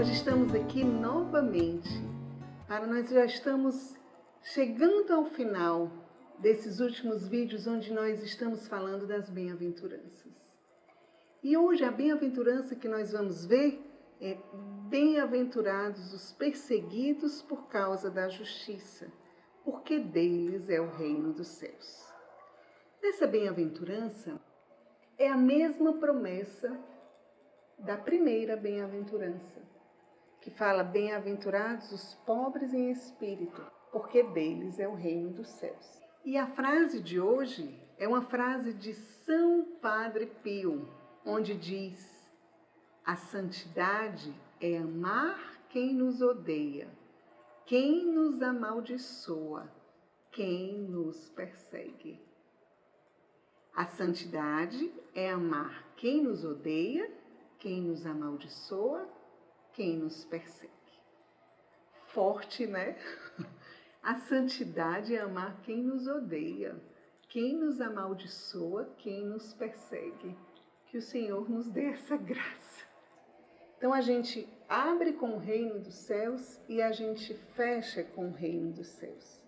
Hoje estamos aqui novamente para nós já estamos chegando ao final desses últimos vídeos onde nós estamos falando das bem-aventuranças. E hoje a bem-aventurança que nós vamos ver é bem-aventurados os perseguidos por causa da justiça, porque deles é o reino dos céus. Nessa bem-aventurança é a mesma promessa da primeira bem-aventurança, que fala: Bem-aventurados os pobres em espírito, porque deles é o reino dos céus. E a frase de hoje é uma frase de São Padre Pio, onde diz: A santidade é amar quem nos odeia, quem nos amaldiçoa, quem nos persegue. A santidade é amar quem nos odeia, quem nos amaldiçoa, quem nos persegue. Forte, né? A santidade é amar quem nos odeia, quem nos amaldiçoa, quem nos persegue. Que o Senhor nos dê essa graça. Então a gente abre com o reino dos céus e a gente fecha com o reino dos céus.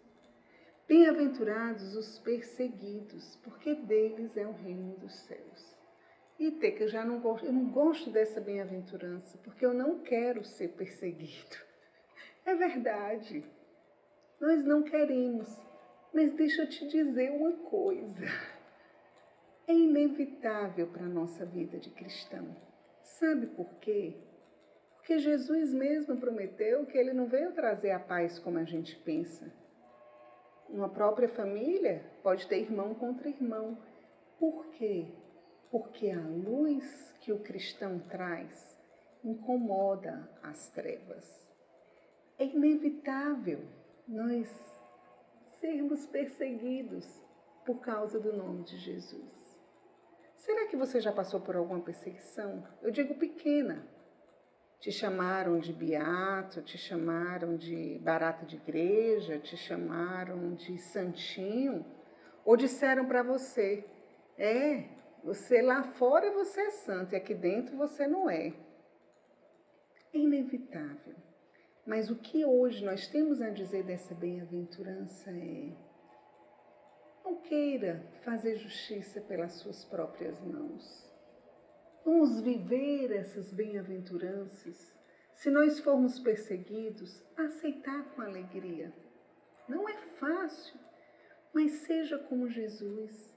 Bem-aventurados os perseguidos, porque deles é o reino dos céus. E que eu já não gosto, eu não gosto dessa bem-aventurança, porque eu não quero ser perseguido. É verdade. Nós não queremos. Mas deixa eu te dizer uma coisa. É inevitável para a nossa vida de cristão. Sabe por quê? Porque Jesus mesmo prometeu que ele não veio trazer a paz como a gente pensa uma própria família pode ter irmão contra irmão. Por quê? Porque a luz que o cristão traz incomoda as trevas. É inevitável nós sermos perseguidos por causa do nome de Jesus. Será que você já passou por alguma perseguição? Eu digo pequena, te chamaram de beato, te chamaram de barata de igreja, te chamaram de santinho, ou disseram para você: é, você lá fora você é santo e aqui dentro você não é. É inevitável. Mas o que hoje nós temos a dizer dessa bem-aventurança é: não queira fazer justiça pelas suas próprias mãos. Vamos viver essas bem-aventuranças. Se nós formos perseguidos, aceitar com alegria. Não é fácil, mas seja como Jesus.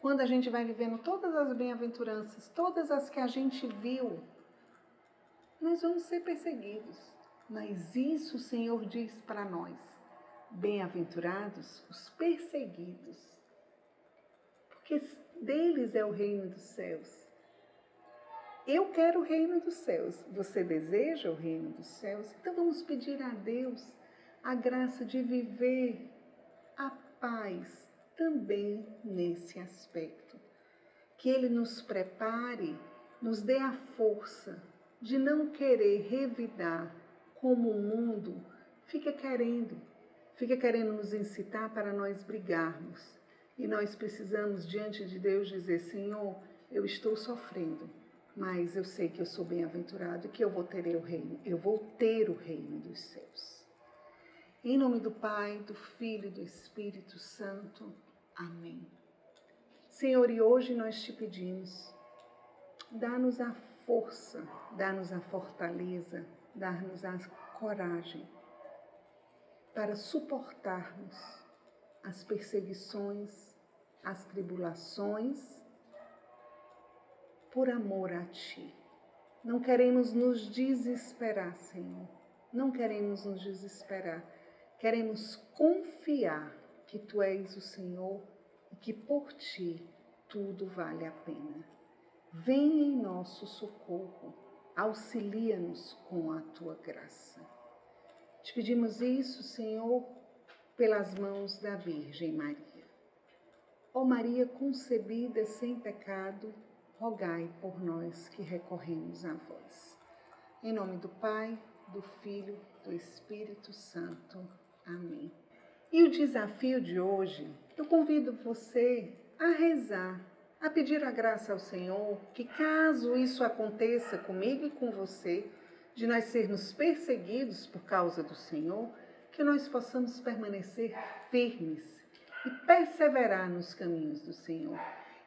Quando a gente vai vivendo todas as bem-aventuranças, todas as que a gente viu, nós vamos ser perseguidos. Mas isso o Senhor diz para nós: bem-aventurados os perseguidos, porque deles é o reino dos céus. Eu quero o reino dos céus. Você deseja o reino dos céus? Então vamos pedir a Deus a graça de viver a paz também nesse aspecto. Que Ele nos prepare, nos dê a força de não querer revidar como o mundo fica querendo, fica querendo nos incitar para nós brigarmos. E nós precisamos, diante de Deus, dizer: Senhor, eu estou sofrendo mas eu sei que eu sou bem-aventurado e que eu vou ter o reino, eu vou ter o reino dos céus. Em nome do Pai, do Filho e do Espírito Santo. Amém. Senhor, e hoje nós te pedimos, dá-nos a força, dá-nos a fortaleza, dá-nos a coragem para suportarmos as perseguições, as tribulações por amor a Ti. Não queremos nos desesperar, Senhor. Não queremos nos desesperar. Queremos confiar que Tu és o Senhor e que por Ti tudo vale a pena. Vem em nosso socorro, auxilia-nos com a Tua graça. Te pedimos isso, Senhor, pelas mãos da Virgem Maria. Ó Maria concebida sem pecado, rogai por nós que recorremos a vós. Em nome do Pai, do Filho, do Espírito Santo. Amém. E o desafio de hoje, eu convido você a rezar, a pedir a graça ao Senhor que, caso isso aconteça comigo e com você, de nós sermos perseguidos por causa do Senhor, que nós possamos permanecer firmes e perseverar nos caminhos do Senhor.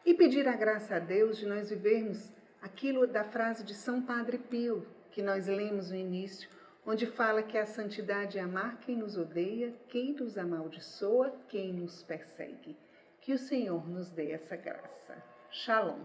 E pedir a graça a Deus de nós vivermos aquilo da frase de São Padre Pio, que nós lemos no início, onde fala que a santidade é amar quem nos odeia, quem nos amaldiçoa, quem nos persegue. Que o Senhor nos dê essa graça. Shalom.